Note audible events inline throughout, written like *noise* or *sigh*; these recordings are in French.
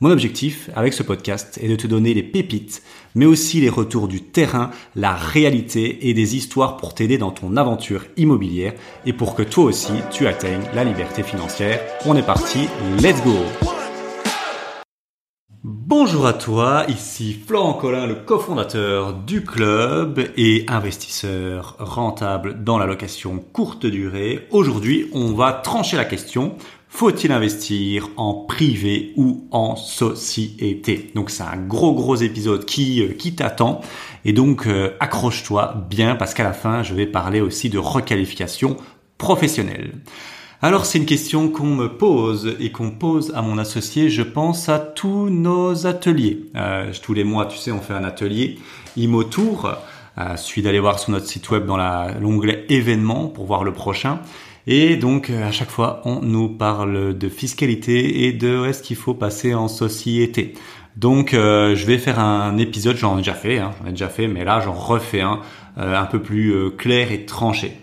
Mon objectif avec ce podcast est de te donner les pépites, mais aussi les retours du terrain, la réalité et des histoires pour t'aider dans ton aventure immobilière et pour que toi aussi tu atteignes la liberté financière. On est parti, let's go Bonjour à toi, ici Florent Collin, le cofondateur du club et investisseur rentable dans la location courte durée. Aujourd'hui, on va trancher la question faut-il investir en privé ou en société? Donc c'est un gros gros épisode qui, euh, qui t'attend et donc euh, accroche-toi bien parce qu'à la fin je vais parler aussi de requalification professionnelle. Alors c'est une question qu'on me pose et qu'on pose à mon associé, je pense à tous nos ateliers. Euh, tous les mois, tu sais, on fait un atelier Imotour. Euh, suffit d'aller voir sur notre site web dans l'onglet événements pour voir le prochain. Et donc euh, à chaque fois, on nous parle de fiscalité et de est-ce qu'il faut passer en société. Donc euh, je vais faire un épisode, j'en ai déjà fait, hein, j'en ai déjà fait, mais là j'en refais un euh, un peu plus clair et tranché.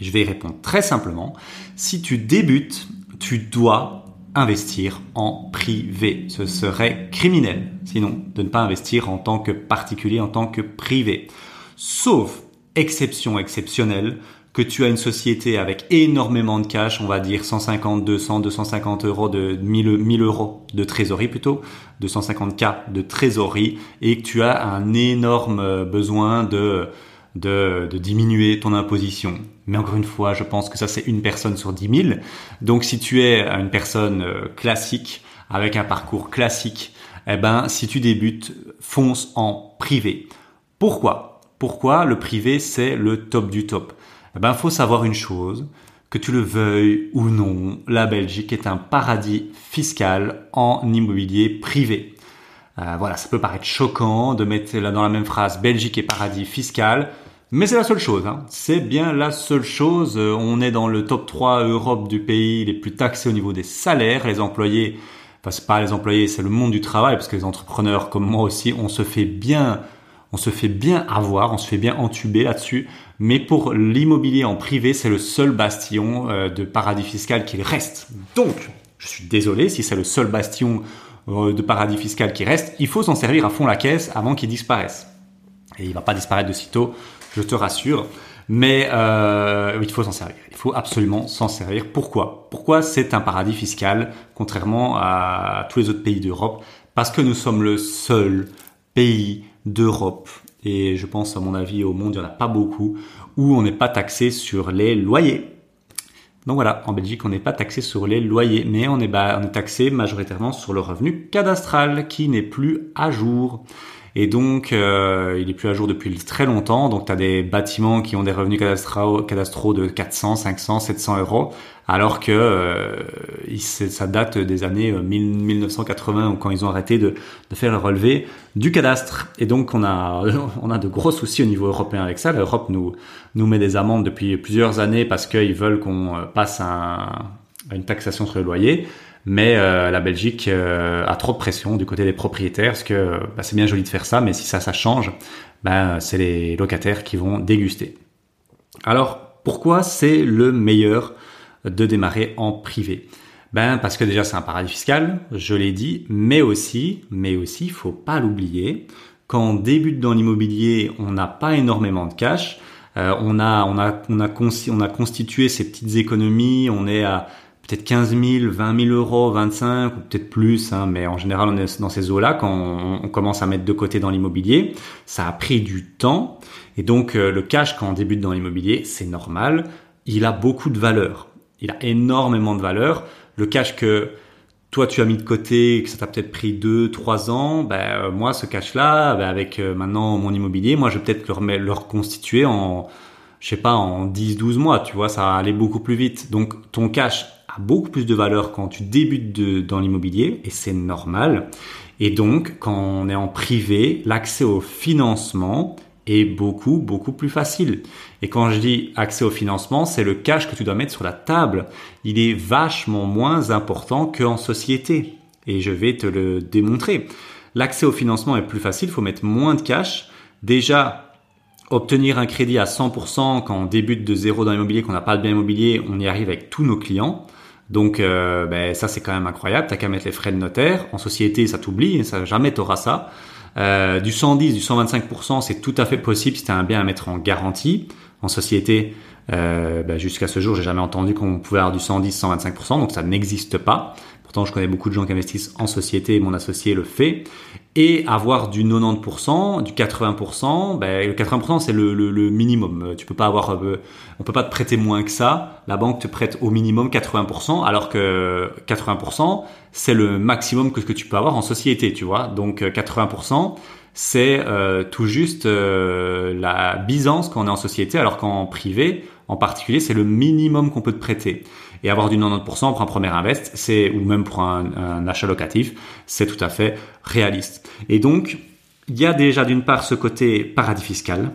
je vais y répondre très simplement. Si tu débutes, tu dois investir en privé. Ce serait criminel, sinon, de ne pas investir en tant que particulier, en tant que privé. Sauf exception exceptionnelle, que tu as une société avec énormément de cash, on va dire 150, 200, 250 euros de 1000, 1000 euros de trésorerie plutôt, 250K de trésorerie, et que tu as un énorme besoin de, de, de diminuer ton imposition. Mais encore une fois, je pense que ça c'est une personne sur 10 000. Donc si tu es une personne euh, classique, avec un parcours classique, eh ben, si tu débutes, fonce en privé. Pourquoi? Pourquoi le privé c'est le top du top? Eh ben, faut savoir une chose, que tu le veuilles ou non, la Belgique est un paradis fiscal en immobilier privé. Euh, voilà, ça peut paraître choquant de mettre dans la même phrase Belgique et paradis fiscal, mais c'est la seule chose. Hein. C'est bien la seule chose. Euh, on est dans le top 3 Europe du pays les plus taxés au niveau des salaires. Les employés, enfin c'est pas les employés, c'est le monde du travail, parce que les entrepreneurs comme moi aussi, on se fait bien on se fait bien avoir, on se fait bien entuber là-dessus. Mais pour l'immobilier en privé, c'est le seul bastion euh, de paradis fiscal qu'il reste. Donc, je suis désolé si c'est le seul bastion euh, de paradis fiscal qui reste. Il faut s'en servir à fond la caisse avant qu'il disparaisse. Et il va pas disparaître de sitôt, je te rassure. Mais euh, il faut s'en servir. Il faut absolument s'en servir. Pourquoi? Pourquoi c'est un paradis fiscal, contrairement à tous les autres pays d'Europe? Parce que nous sommes le seul pays d'Europe, et je pense à mon avis au monde, il n'y en a pas beaucoup, où on n'est pas taxé sur les loyers. Donc voilà, en Belgique, on n'est pas taxé sur les loyers, mais on est, est taxé majoritairement sur le revenu cadastral qui n'est plus à jour. Et donc, euh, il est plus à jour depuis très longtemps. Donc, tu as des bâtiments qui ont des revenus cadastraux, de 400, 500, 700 euros, alors que euh, ça date des années 1980 euh, quand ils ont arrêté de, de, faire le relevé du cadastre. Et donc, on a, *laughs* on a de gros soucis au niveau européen avec ça. L'Europe nous, nous met des amendes depuis plusieurs années parce qu'ils veulent qu'on passe à une taxation sur le loyer. Mais euh, la Belgique euh, a trop de pression du côté des propriétaires, parce que bah, c'est bien joli de faire ça, mais si ça, ça change, ben, c'est les locataires qui vont déguster. Alors, pourquoi c'est le meilleur de démarrer en privé? Ben parce que déjà c'est un paradis fiscal, je l'ai dit, mais aussi, mais aussi, faut pas l'oublier, quand on débute dans l'immobilier, on n'a pas énormément de cash. Euh, on a, on a, on a, on a constitué ces petites économies. On est à peut-être 15 000, 20 000 euros, 25 ou peut-être plus, hein, mais en général on est dans ces eaux-là quand on, commence à mettre de côté dans l'immobilier. Ça a pris du temps et donc euh, le cash quand on débute dans l'immobilier, c'est normal. Il a beaucoup de valeur. Il a énormément de valeur. Le cash que toi tu as mis de côté, que ça t'a peut-être pris 2, 3 ans, ben, euh, moi ce cash-là, ben, avec euh, maintenant mon immobilier, moi je vais peut-être le, le reconstituer en, je sais pas, en 10, 12 mois, tu vois, ça va aller beaucoup plus vite. Donc ton cash beaucoup plus de valeur quand tu débutes de, dans l'immobilier et c'est normal. Et donc, quand on est en privé, l'accès au financement est beaucoup, beaucoup plus facile. Et quand je dis accès au financement, c'est le cash que tu dois mettre sur la table. Il est vachement moins important qu'en société. Et je vais te le démontrer. L'accès au financement est plus facile, il faut mettre moins de cash. Déjà, obtenir un crédit à 100% quand on débute de zéro dans l'immobilier, qu'on n'a pas de bien immobilier, on y arrive avec tous nos clients. Donc euh, ben, ça c'est quand même incroyable, t'as qu'à mettre les frais de notaire. En société ça t'oublie, ça jamais t'auras ça. Euh, du 110, du 125%, c'est tout à fait possible si tu as un bien à mettre en garantie. En société, euh, ben, jusqu'à ce jour, j'ai jamais entendu qu'on pouvait avoir du 110, 125%, donc ça n'existe pas je connais beaucoup de gens qui investissent en société, mon associé le fait. Et avoir du 90%, du 80%, ben, le 80% c'est le, minimum. Tu peux pas avoir, euh, on peut pas te prêter moins que ça. La banque te prête au minimum 80%, alors que 80% c'est le maximum que tu peux avoir en société, tu vois. Donc 80%, euh, c'est euh, tout juste la bisance quand on est en société, alors qu'en privé, en particulier, c'est le minimum qu'on peut te prêter et avoir du 90% pour un premier invest, c'est ou même pour un, achat locatif, c'est tout à fait réaliste. Et donc, il y a déjà d'une part ce côté paradis fiscal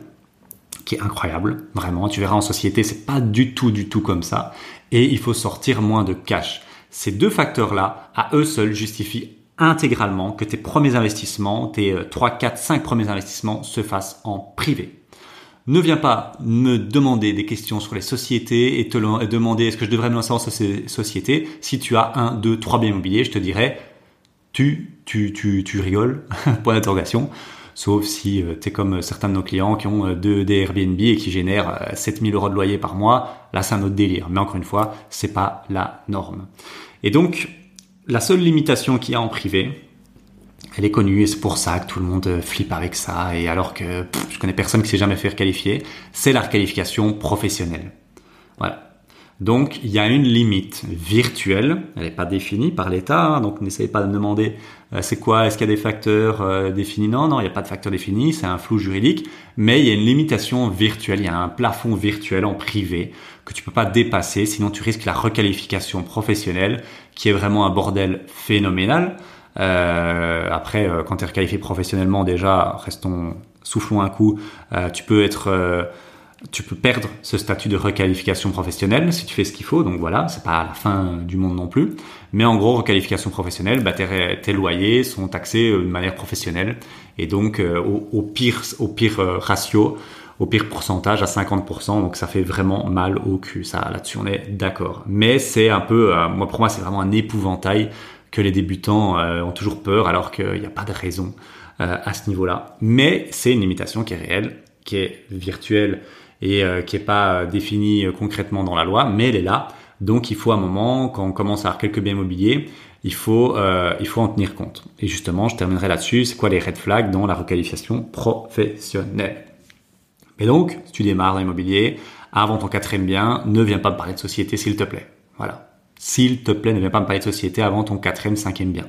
qui est incroyable, vraiment. Tu verras en société, c'est pas du tout, du tout comme ça. Et il faut sortir moins de cash. Ces deux facteurs-là, à eux seuls, justifient intégralement que tes premiers investissements, tes 3, 4, 5 premiers investissements se fassent en privé ne viens pas me demander des questions sur les sociétés et te demander est-ce que je devrais me lancer dans ces sociétés. Si tu as un, deux, trois biens immobiliers, je te dirais tu, tu, tu, tu rigoles, *laughs* point d'interrogation. Sauf si euh, tu es comme certains de nos clients qui ont euh, deux des Airbnb et qui génèrent 7000 euh, euros de loyer par mois. Là, c'est un autre délire. Mais encore une fois, c'est pas la norme. Et donc, la seule limitation qu'il y a en privé, elle est connue et c'est pour ça que tout le monde euh, flippe avec ça. Et alors que je connais personne qui s'est jamais fait requalifier, c'est la requalification professionnelle. Voilà. Donc il y a une limite virtuelle, elle n'est pas définie par l'État, hein, donc n'essayez pas de me demander euh, c'est quoi, est-ce qu'il y a des facteurs euh, définis? Non, non, il n'y a pas de facteurs définis, c'est un flou juridique, mais il y a une limitation virtuelle, il y a un plafond virtuel en privé que tu peux pas dépasser, sinon tu risques la requalification professionnelle, qui est vraiment un bordel phénoménal. Euh, après, euh, quand tu es requalifié professionnellement, déjà, restons, soufflons un coup, euh, tu peux être, tu peux perdre ce statut de requalification professionnelle si tu fais ce qu'il faut. Donc voilà, c'est pas la fin du monde non plus. Mais en gros, requalification professionnelle, bah, tes, tes loyers sont taxés de manière professionnelle et donc au, au, pire, au pire ratio au pire pourcentage à 50%, donc ça fait vraiment mal au cul. Ça, là-dessus, on est d'accord. Mais c'est un peu, moi pour moi, c'est vraiment un épouvantail que les débutants euh, ont toujours peur alors qu'il n'y a pas de raison euh, à ce niveau-là. Mais c'est une limitation qui est réelle, qui est virtuelle et euh, qui n'est pas définie concrètement dans la loi, mais elle est là. Donc il faut un moment, quand on commence à avoir quelques biens immobiliers, il faut, il faut en tenir compte. Et justement, je terminerai là-dessus, c'est quoi les red flags dans la requalification professionnelle? Et donc, si tu démarres dans l'immobilier, avant ton quatrième bien, ne viens pas me parler de société s'il te plaît. Voilà. S'il te plaît, ne viens pas me parler de société avant ton quatrième, cinquième bien.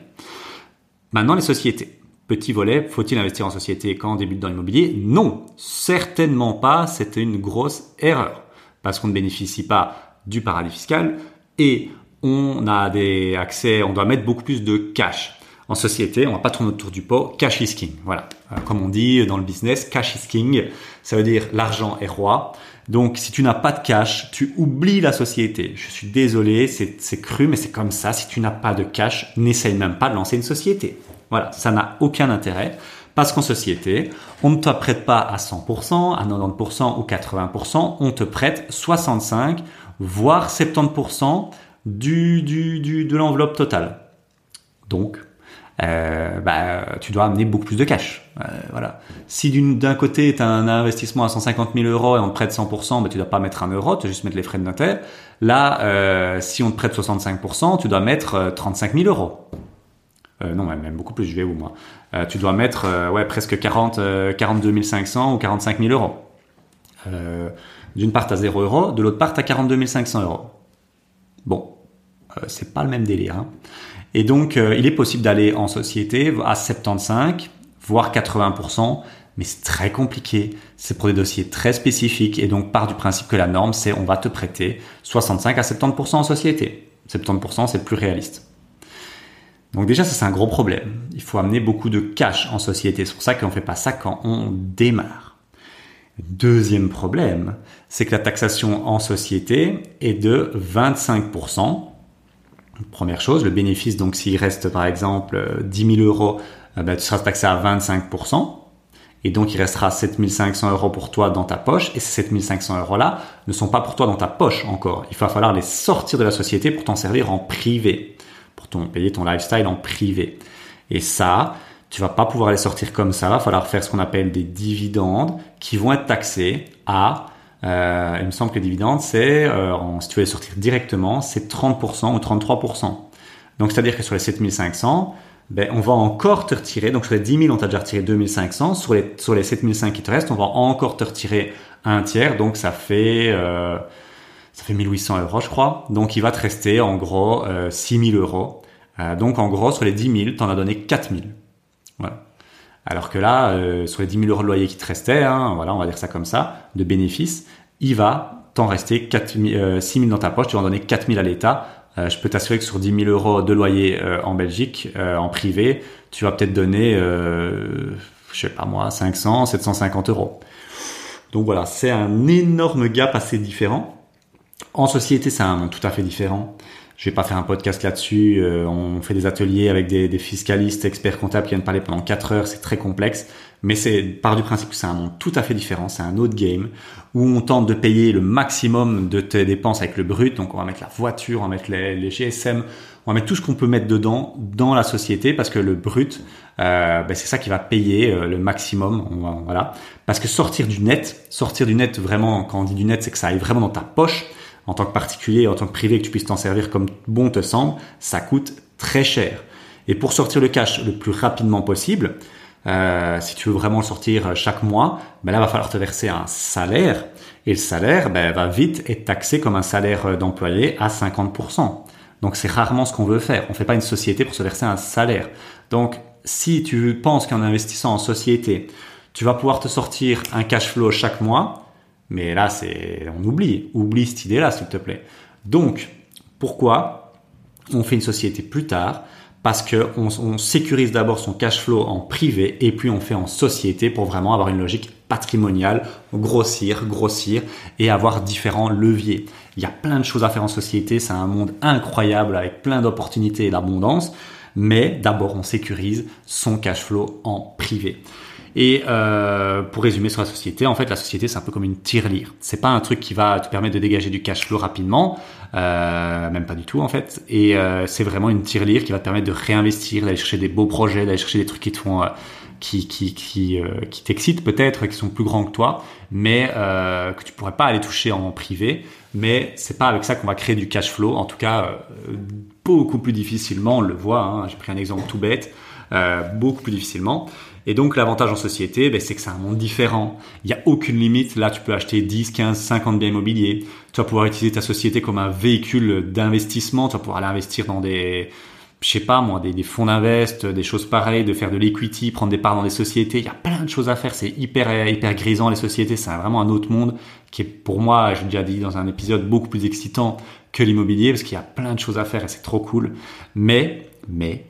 Maintenant, les sociétés. Petit volet, faut-il investir en société quand on débute dans l'immobilier? Non, certainement pas. C'était une grosse erreur parce qu'on ne bénéficie pas du paradis fiscal et on a des accès, on doit mettre beaucoup plus de cash. En société, on va pas tourner autour du pot. Cash is king. Voilà. Euh, comme on dit dans le business, cash is king. Ça veut dire l'argent est roi. Donc, si tu n'as pas de cash, tu oublies la société. Je suis désolé, c'est cru, mais c'est comme ça. Si tu n'as pas de cash, n'essaye même pas de lancer une société. Voilà, ça n'a aucun intérêt. Parce qu'en société, on ne te prête pas à 100%, à 90% ou 80%, on te prête 65, voire 70% du, du, du, de l'enveloppe totale. Donc, euh, bah, tu dois amener beaucoup plus de cash. Euh, voilà. Si d'un côté, tu as un investissement à 150 000 euros et on te prête 100%, bah, tu dois pas mettre un euro, tu dois juste mettre les frais de notaire. Là, euh, si on te prête 65%, tu dois mettre 35 000 euros. non, même beaucoup plus, je vais où moi? Tu dois mettre ouais, presque 40, 42 500 ou 45 000 euros. D'une part, tu as 0 euros, de l'autre part, tu as 42 500 euros. Bon, c'est pas le même délire. Hein. Et donc, euh, il est possible d'aller en société à 75, voire 80%, mais c'est très compliqué. C'est pour des dossiers très spécifiques et donc part du principe que la norme, c'est on va te prêter 65 à 70% en société. 70% c'est plus réaliste. Donc déjà, ça c'est un gros problème. Il faut amener beaucoup de cash en société. C'est pour ça qu'on ne fait pas ça quand on démarre. Deuxième problème, c'est que la taxation en société est de 25%. Première chose, le bénéfice, donc s'il reste par exemple 10 000 euros, ben, tu seras taxé à 25%. Et donc, il restera 7500 euros pour toi dans ta poche. Et ces 7500 euros-là ne sont pas pour toi dans ta poche encore. Il va falloir les sortir de la société pour t'en servir en privé. Pour ton, payer ton lifestyle en privé. Et ça, tu vas pas pouvoir les sortir comme ça. Il va falloir faire ce qu'on appelle des dividendes qui vont être taxés à, euh, il me semble que les dividendes, c'est, euh, si tu veux les sortir directement, c'est 30% ou 33%. Donc, c'est-à-dire que sur les 7500, ben, on va encore te retirer, donc sur les 10 000, on t'a déjà retiré 2500, sur les, sur les 7500 qui te restent, on va encore te retirer un tiers, donc ça fait, euh, ça fait 1800 euros, je crois. Donc, il va te rester, en gros, euh, 6000 euros. Euh, donc, en gros, sur les 10 000, t'en as donné 4000. Voilà. Alors que là, euh, sur les 10 000 euros de loyer qui te restaient, hein, voilà, on va dire ça comme ça, de bénéfices, il va t'en rester 4 000, 6 000 dans ta poche, tu vas en donner 4 000 à l'État. Euh, je peux t'assurer que sur 10 000 euros de loyer euh, en Belgique, euh, en privé, tu vas peut-être donner, je sais pas moi, 500, 750 euros. Donc voilà, c'est un énorme gap assez différent. En société, c'est un tout à fait différent. Je vais pas faire un podcast là-dessus. on fait des ateliers avec des, des, fiscalistes, experts comptables qui viennent parler pendant 4 heures. C'est très complexe. Mais c'est par du principe que c'est un monde tout à fait différent. C'est un autre game où on tente de payer le maximum de tes dépenses avec le brut. Donc on va mettre la voiture, on va mettre les, GSM, on va mettre tout ce qu'on peut mettre dedans dans la société parce que le brut, euh, ben c'est ça qui va payer euh, le maximum. voilà. Parce que sortir du net, sortir du net vraiment, quand on dit du net, c'est que ça aille vraiment dans ta poche. En tant que particulier, en tant que privé, que tu puisses t'en servir comme bon te semble, ça coûte très cher. Et pour sortir le cash le plus rapidement possible, euh, si tu veux vraiment le sortir chaque mois, ben là, va falloir te verser un salaire. Et le salaire ben, va vite être taxé comme un salaire d'employé à 50%. Donc c'est rarement ce qu'on veut faire. On fait pas une société pour se verser un salaire. Donc si tu penses qu'en investissant en société, tu vas pouvoir te sortir un cash flow chaque mois, mais là c'est on oublie, oublie cette idée-là s'il te plaît. Donc pourquoi on fait une société plus tard? Parce que on, sécurise d'abord son cash flow en privé et puis on fait en société pour vraiment avoir une logique patrimoniale, grossir, grossir et avoir différents leviers. Il y a plein de choses à faire en société, c'est un monde incroyable avec plein d'opportunités et d'abondance, mais d'abord on sécurise son cash flow en privé. Et euh, pour résumer sur la société, en fait, la société c'est un peu comme une tirelire. C'est pas un truc qui va te permettre de dégager du cash flow rapidement, euh, même pas du tout en fait. Et euh, c'est vraiment une tirelire qui va te permettre de réinvestir, d'aller chercher des beaux projets, d'aller chercher des trucs qui te font, qui qui qui, qui t'excitent peut-être, qui sont plus grands que toi, mais que tu pourrais pas aller toucher en privé. Mais c'est pas avec ça qu'on va créer du cash flow. En tout cas, beaucoup plus difficilement. On le voit. Hein, J'ai pris un exemple tout bête. Beaucoup plus difficilement. Et donc l'avantage en société, ben, c'est que c'est un monde différent. Il n'y a aucune limite. Là, tu peux acheter 10, 15, 50 biens immobiliers. Tu vas pouvoir utiliser ta société comme un véhicule d'investissement. Tu vas pouvoir aller investir dans des, je sais pas moi, des, fonds d'invest, des choses pareilles, de faire de l'equity, prendre des parts dans des sociétés. Il y a plein de choses à faire. C'est hyper, hyper grisant les sociétés. C'est vraiment un autre monde qui est pour moi, je l'ai déjà dit dans un épisode, beaucoup plus excitant que l'immobilier parce qu'il y a plein de choses à faire et c'est trop cool. Mais, mais,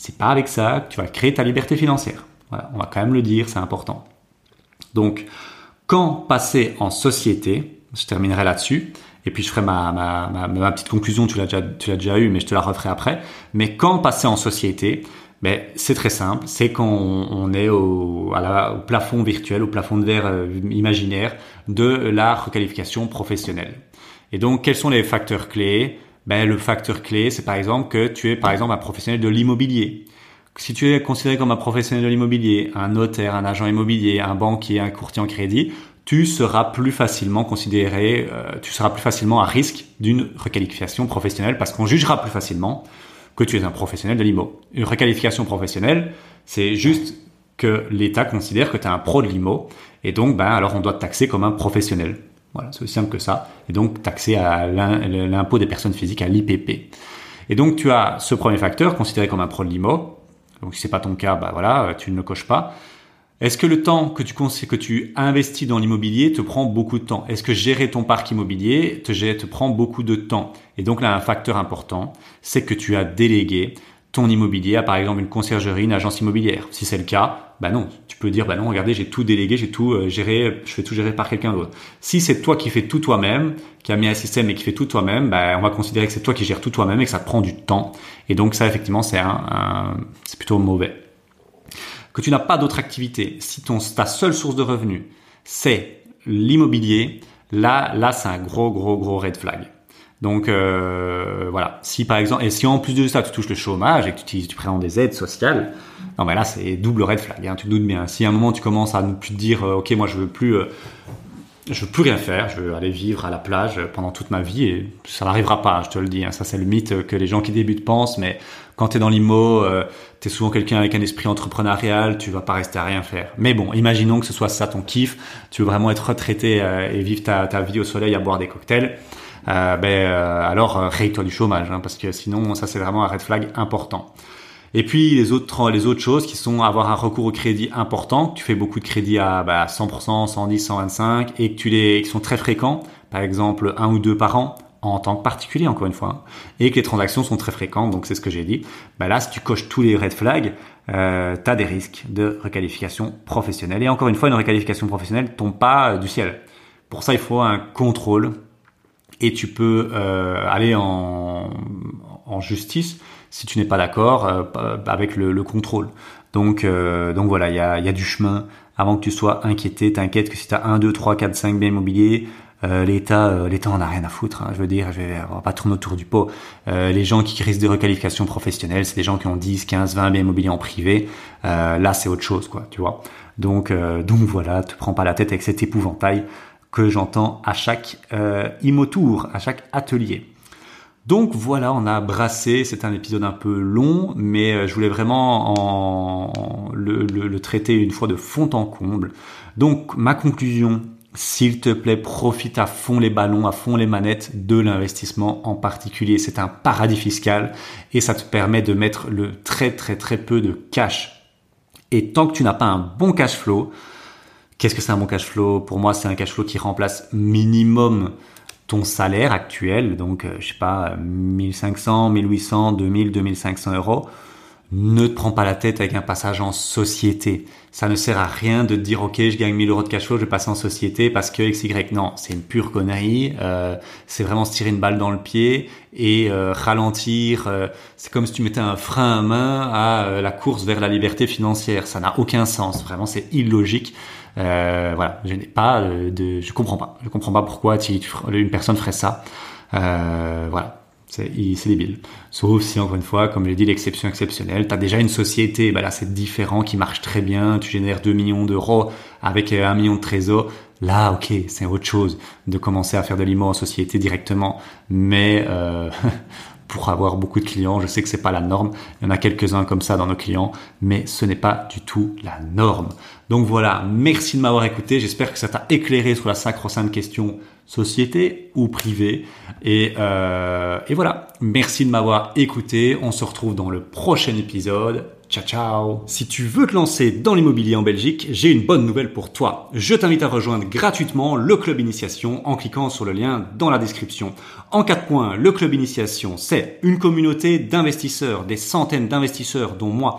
c'est pas avec ça que tu vas créer ta liberté financière on va quand même le dire, c'est important. Donc, quand passer en société, je terminerai là-dessus, et puis je ferai ma, petite conclusion, tu l'as déjà, eu, mais je te la referai après. Mais quand passer en société, ben, c'est très simple, c'est quand on, est au, au, plafond virtuel, au plafond de verre euh, imaginaire de la requalification professionnelle. Et donc, quels sont les facteurs clés? Ben, Le facteur clé, c'est par exemple que tu es par exemple un professionnel de l'immobilier si tu es considéré comme un professionnel de l'immobilier, un notaire, un agent immobilier, un banquier, un courtier en crédit, tu seras plus facilement considéré, euh, tu seras plus facilement à risque d'une requalification professionnelle parce qu'on jugera plus facilement que tu es un professionnel de l'IMO. Une requalification professionnelle, c'est juste que l'État considère que tu es un pro de l'IMO et donc ben alors on doit te taxer comme un professionnel. Voilà, c'est aussi simple que ça. Et donc taxer à l'impôt des personnes physiques à l'IPP. Et donc tu as ce premier facteur considéré comme un pro l'IMO donc si c'est pas ton cas, bah voilà, euh, tu ne le coches pas. Est-ce que le temps que tu que tu investis dans l'immobilier te prend beaucoup de temps? Est-ce que gérer ton parc immobilier te, te prend beaucoup de temps? Et donc là, un facteur important, c'est que tu as délégué ton immobilier à par exemple une conciergerie, une agence immobilière. Si c'est le cas, Bah non, tu peux dire bah non, regardez, j'ai tout délégué, j'ai tout euh, géré, je fais tout gérer par quelqu'un d'autre. Si c'est toi qui fais tout toi-même, qui a mis un système et qui fait tout toi-même, bah on va considérer que c'est toi qui gères tout toi-même et que ça prend du temps. Et donc ça effectivement c'est un, c'est plutôt mauvais. Que tu n'as pas d'autre activité, si ton ta seule source de revenus c'est l'immobilier, là là c'est un gros gros gros red flag. Donc euh, voilà, si par exemple, et si en plus de ça tu touches le chômage et que tu, tu prends des aides sociales, non mais là c'est double red flag, hein, tu te doutes bien. Si à un moment tu commences à ne plus te dire, euh, ok moi je veux plus, euh, je veux plus rien faire, je veux aller vivre à la plage pendant toute ma vie et ça n'arrivera pas, je te le dis. Hein, ça c'est le mythe que les gens qui débutent pensent, mais quand tu es dans l'IMO, euh, tu es souvent quelqu'un avec un esprit entrepreneurial, tu vas pas rester à rien faire. Mais bon, imaginons que ce soit ça ton kiff, tu veux vraiment être retraité et vivre ta, ta vie au soleil à boire des cocktails euh, ben euh, alors euh, raye-toi du chômage, hein, parce que sinon ça c'est vraiment un red flag important. Et puis les autres les autres choses qui sont avoir un recours au crédit important, que tu fais beaucoup de crédits à bah, 100%, 110, 125 et que tu les qui sont très fréquents, par exemple un ou deux par an en tant que particulier encore une fois, hein, et que les transactions sont très fréquentes, donc c'est ce que j'ai dit. Bah là, si tu coches tous les red flags, euh, tu as des risques de requalification professionnelle. Et encore une fois, une requalification professionnelle tombe pas du ciel. Pour ça, il faut un contrôle et tu peux euh, aller en, en, justice si tu n'es pas d'accord euh, avec le, le, contrôle. Donc, euh, donc voilà, il y a, y a, du chemin avant que tu sois inquiété. T'inquiète que si tu as 1, 2, 3, 4, 5 biens immobiliers, euh, l'État, euh, l'État en a rien à foutre. Hein, je veux dire, je vais, on va pas tourner autour du pot. Euh, les gens qui risquent de requalification professionnelle, c'est des gens qui ont 10, 15, 20 biens immobiliers en privé. là, c'est autre chose, quoi, tu vois. Donc, donc voilà, te prends pas la tête avec cet épouvantail que j'entends à chaque euh, Imotour, à chaque atelier. Donc voilà, on a brassé, c'est un épisode un peu long, mais euh, je voulais vraiment en, le, le, traiter une fois de fond en comble. Donc ma conclusion, s'il te plaît, profite à fond les ballons, à fond les manettes de l'investissement en particulier. C'est un paradis fiscal et ça te permet de mettre le très très très peu de cash. Et tant que tu n'as pas un bon cash flow, Qu'est-ce que c'est un bon cash flow? Pour moi, c'est un cash flow qui remplace minimum ton salaire actuel, donc euh, je sais pas, 1500, 1800, 2000, 2500 euros. Ne te prends pas la tête avec un passage en société. Ça ne sert à rien de te dire ok, je gagne 1000 euros de cash flow, je passe en société parce que XY. Non, c'est une pure connerie. Euh, c'est vraiment se tirer une balle dans le pied et euh, ralentir. C'est comme si tu mettais un frein à main à la course vers la liberté financière. Ça n'a aucun sens. Vraiment, c'est illogique. Euh, voilà, je n'ai pas de, je comprends pas, je comprends pas pourquoi une personne ferait ça. Euh, voilà, c'est débile. Sauf si encore une fois, comme je l'ai dit, l'exception exceptionnelle, tu as déjà une société, bah là c'est différent, qui marche très bien, tu génères 2 millions d'euros avec euh, un million de trésors. Là, ok, c'est autre chose de commencer à faire de l'IMO en société directement, mais euh, *laughs* pour avoir beaucoup de clients. Je sais que c'est pas la norme. Il y en a quelques-uns comme ça dans nos clients, mais ce n'est pas du tout la norme. Donc voilà, merci de m'avoir écouté. J'espère que ça t'a éclairé sur la sacro-sainte question société ou privée. Et, euh, et voilà, merci de m'avoir écouté. On se retrouve dans le prochain épisode. Ciao ciao Si tu veux te lancer dans l'immobilier en Belgique, j'ai une bonne nouvelle pour toi. Je t'invite à rejoindre gratuitement le club initiation en cliquant sur le lien dans la description. En quatre points, le club initiation, c'est une communauté d'investisseurs, des centaines d'investisseurs dont moi